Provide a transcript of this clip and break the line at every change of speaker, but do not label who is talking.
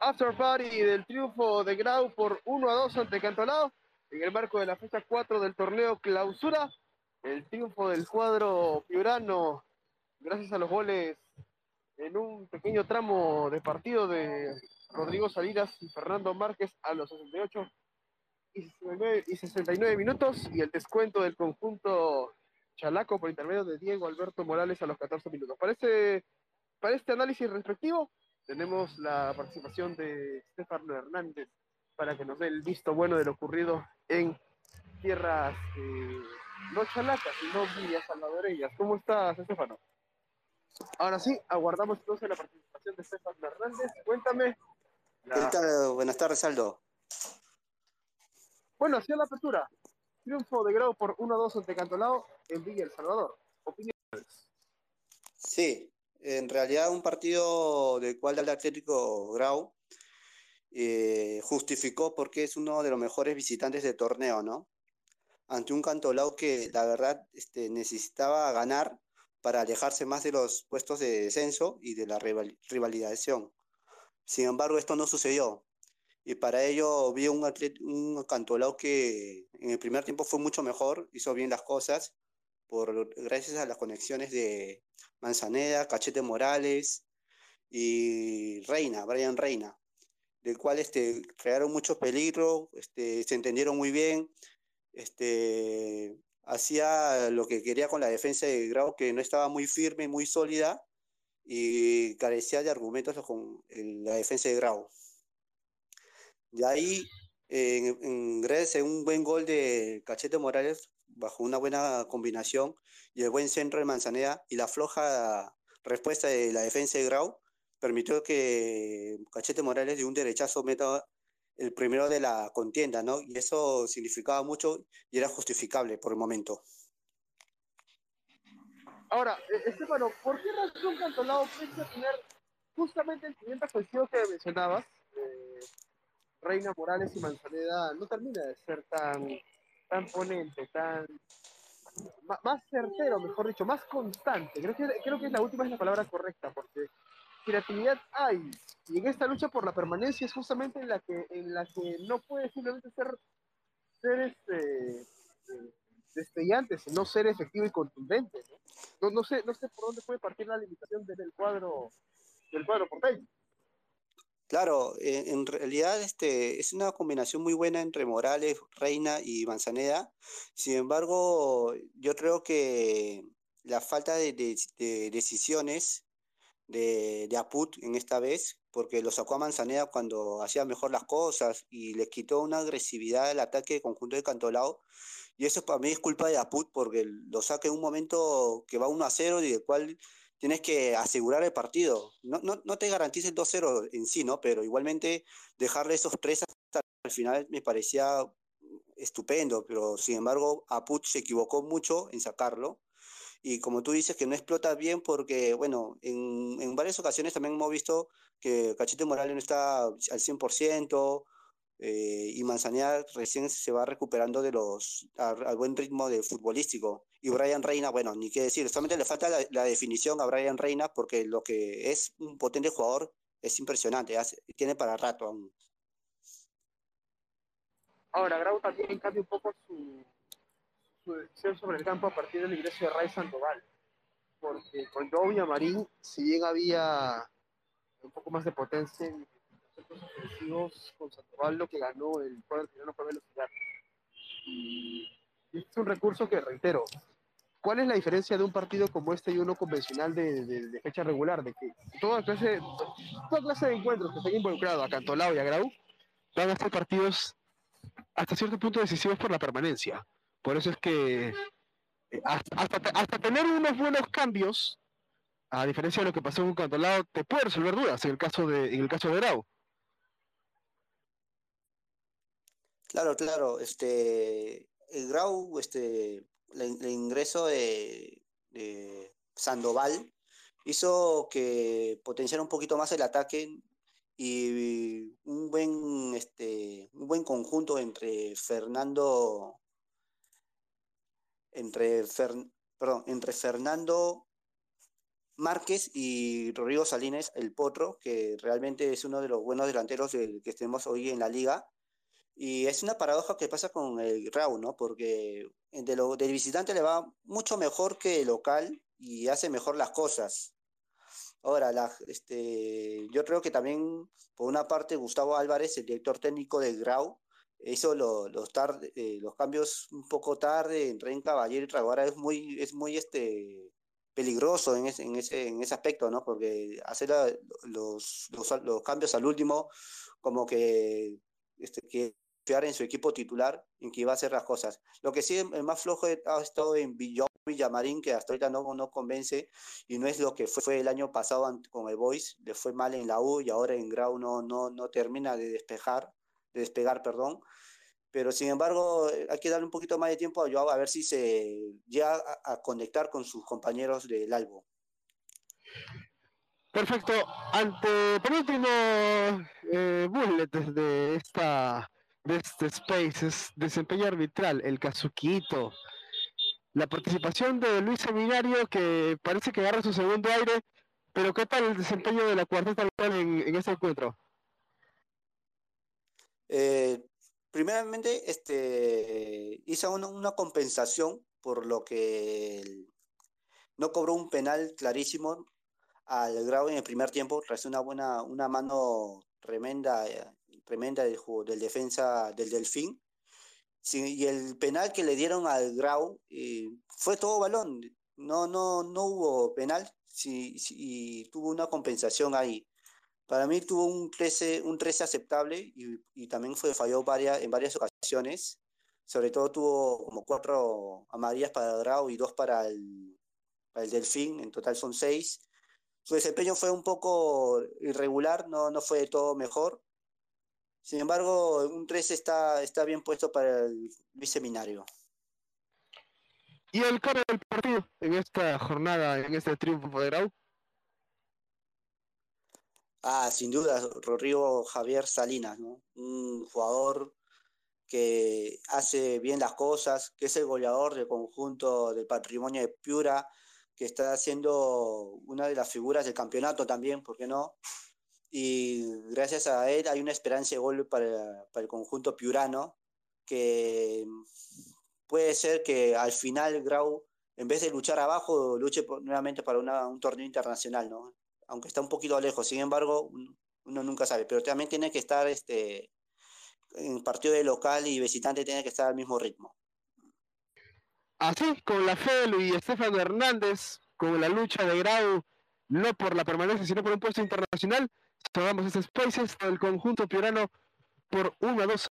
after party del triunfo de Grau por 1 a 2 ante Cantolao en el marco de la fecha 4 del torneo clausura. El triunfo del cuadro piurano gracias a los goles en un pequeño tramo de partido de Rodrigo Salinas y Fernando Márquez a los 68 y 69, y 69 minutos y el descuento del conjunto Chalaco por intermedio de Diego Alberto Morales a los 14 minutos. Para este, para este análisis respectivo tenemos la participación de Estefano Hernández para que nos dé el visto bueno de lo ocurrido en tierras eh, no chalacas, sino villas salvadoreñas. ¿Cómo estás, Estefano? Ahora sí, aguardamos entonces la participación de Estefano Hernández. Cuéntame.
La... Buenas tardes, Aldo.
Bueno, hacia la apertura. Triunfo de grado por 1-2 ante Cantolao en Villa El Salvador. ¿Opiniones?
Sí, en realidad un partido del cual el Atlético Grau eh, justificó porque es uno de los mejores visitantes del torneo, ¿no? Ante un Cantolao que la verdad este, necesitaba ganar para alejarse más de los puestos de descenso y de la rivalización. Sin embargo, esto no sucedió. Y para ello vi un, un Cantolao que en el primer tiempo fue mucho mejor, hizo bien las cosas, por, gracias a las conexiones de Manzaneda, Cachete Morales y Reina, Brian Reina, del cual este, crearon mucho peligro, este, se entendieron muy bien, este, hacía lo que quería con la defensa de Grau, que no estaba muy firme, muy sólida, y carecía de argumentos con la defensa de Grau. De ahí, en, en Grecia, un buen gol de Cachete Morales, bajo una buena combinación, y el buen centro de Manzaneda, y la floja respuesta de la defensa de Grau, permitió que Cachete Morales de un derechazo meta el primero de la contienda, ¿no? Y eso significaba mucho y era justificable por el momento.
Ahora, e-, Estefano, ¿por qué razón Cantolao piensa tener justamente el siguiente cuestión que mencionabas? Eh, Reina Morales y Manzaneda no termina de ser tan, tan ponente, tan más certero, mejor dicho, más constante. Creo que, creo que la última es la palabra correcta, porque creatividad hay. Y en esta lucha por la permanencia es justamente en la que, en la que no puede simplemente ser, ser este, eh, destellante, sino ser efectivo y contundente. ¿no? No, sé, no sé por dónde puede partir la limitación desde el cuadro, del cuadro porteño.
Claro, en, realidad este, es una combinación muy buena entre Morales, Reina y Manzaneda. Sin embargo, yo creo que la falta de, de decisiones de, de, Aput en esta vez, porque lo sacó a Manzaneda cuando hacía mejor las cosas y le quitó una agresividad al ataque conjunto de Cantolao. Y eso para mí es culpa de Aput, porque lo saca en un momento que va 1 a 0 y del cual tienes que asegurar el partido. No, no, no te garantiza el 2-0 en sí, ¿no? Pero igualmente dejarle esos tres hasta el final me parecía estupendo, pero sin embargo Aput se equivocó mucho en sacarlo y como tú dices que no explota bien porque, bueno, en, en varias ocasiones también hemos visto que Cachete Morales no está al 100%, eh, y Manzanera recién se va recuperando de los al, buen ritmo de futbolístico. Y Brian Reina, bueno, ni qué decir, solamente le falta la, la, definición a Brian Reina porque lo que es un potente jugador es impresionante, tiene para rato aún.
Ahora, Grau también cambia un poco su, su decisión sobre el campo a partir del ingreso de Ray Sandoval. Porque con Joe Marín, si bien había un poco más de potencia en ofensivos, con Sandoval lo que ganó el cuadro no fue velocidad. Y es un recurso que reitero. ¿Cuál es la diferencia de un partido como este y uno convencional de, de, de fecha regular? De que toda clase, toda clase de encuentros que estén involucrados a Cantolao y a Grau van a ser partidos hasta cierto punto decisivos por la permanencia. Por eso es que eh, hasta, hasta, hasta, tener unos buenos cambios, a diferencia de lo que pasó con Cantolao, te puede resolver dudas en el caso de, en el caso de Grau.
Claro, claro. Este, el Grau, este, el, ingreso de, de, Sandoval hizo que potenciara un poquito más el ataque y un buen, este, un buen conjunto entre Fernando entre, Fer, perdón, entre Fernando Márquez y Rodrigo Salines, el Potro, que realmente es uno de los buenos delanteros que tenemos hoy en la liga. Y es una paradoja que pasa con el Grau, ¿no? Porque lo, del visitante le va mucho mejor que el local y hace mejor las cosas. Ahora, la, este, yo creo que también, por una parte, Gustavo Álvarez, el director técnico del Grau, hizo los, tarde, eh, los cambios un poco tarde en Ren Caballero y Traguara es muy, es muy este, peligroso en ese, en ese, en ese aspecto, ¿no? Porque hacer los, los, cambios al último, como que, este, que fiar en su equipo titular, en que iba a hacer las cosas. Lo que sí, el más flojo ha estado en Villamarín, que hasta ahorita no, no convence, y no es lo que fue, fue, el año pasado con el Boys, le fue mal en la U y ahora en Grau no, no, no termina de despejar, de despegar, perdón pero sin embargo eh, hay que darle un poquito más de tiempo a Joao a ver si se llega a, conectar con sus compañeros del Albo.
Perfecto. Ante penúltimo eh, bullet de esta de este space es desempeño arbitral, el Kazuquito. La participación de Luis Seminario que parece que agarra su segundo aire, pero ¿qué tal el desempeño de la cuarteta arbitral en, este encuentro?
Eh, primeramente, este, hizo una, compensación por lo que no cobró un penal clarísimo al grado en el primer tiempo, tras una buena, una mano tremenda, tremenda del, del defensa del Delfín. y el penal que le dieron al Grau eh, fue todo balón, no, no, no hubo penal, y tuvo una compensación ahí. Para mí tuvo un 13, un 13 aceptable y, también fue, falló varias, en varias ocasiones. Sobre todo tuvo como cuatro amarillas para Grau y dos para el, para el Delfín. En total son seis. Su desempeño fue un poco irregular, no, no fue de todo mejor. Sin embargo, un 13 está, está bien puesto para el biseminario.
¿Y el cara del partido en esta jornada, en este triunfo de Grau?
Ah, sin duda, Rodrigo Javier Salinas, ¿no? Un jugador que hace bien las cosas, que es el goleador del conjunto del patrimonio de Piura, que está siendo una de las figuras del campeonato también, ¿por qué no? Y gracias a él hay una esperanza de gol para, el conjunto piurano, que puede ser que al final Grau, en vez de luchar abajo, luche nuevamente para un torneo internacional, ¿no? aunque está un poquito lejos, sin embargo, uno nunca sabe, pero también tiene que estar este, en partido de local y visitante tiene que estar al mismo ritmo.
Así, con la fe de Luis Estefano Hernández, con la lucha de Grau, no por la permanencia, sino por un puesto internacional, cerramos este Spaces del conjunto piorano por 1 a 2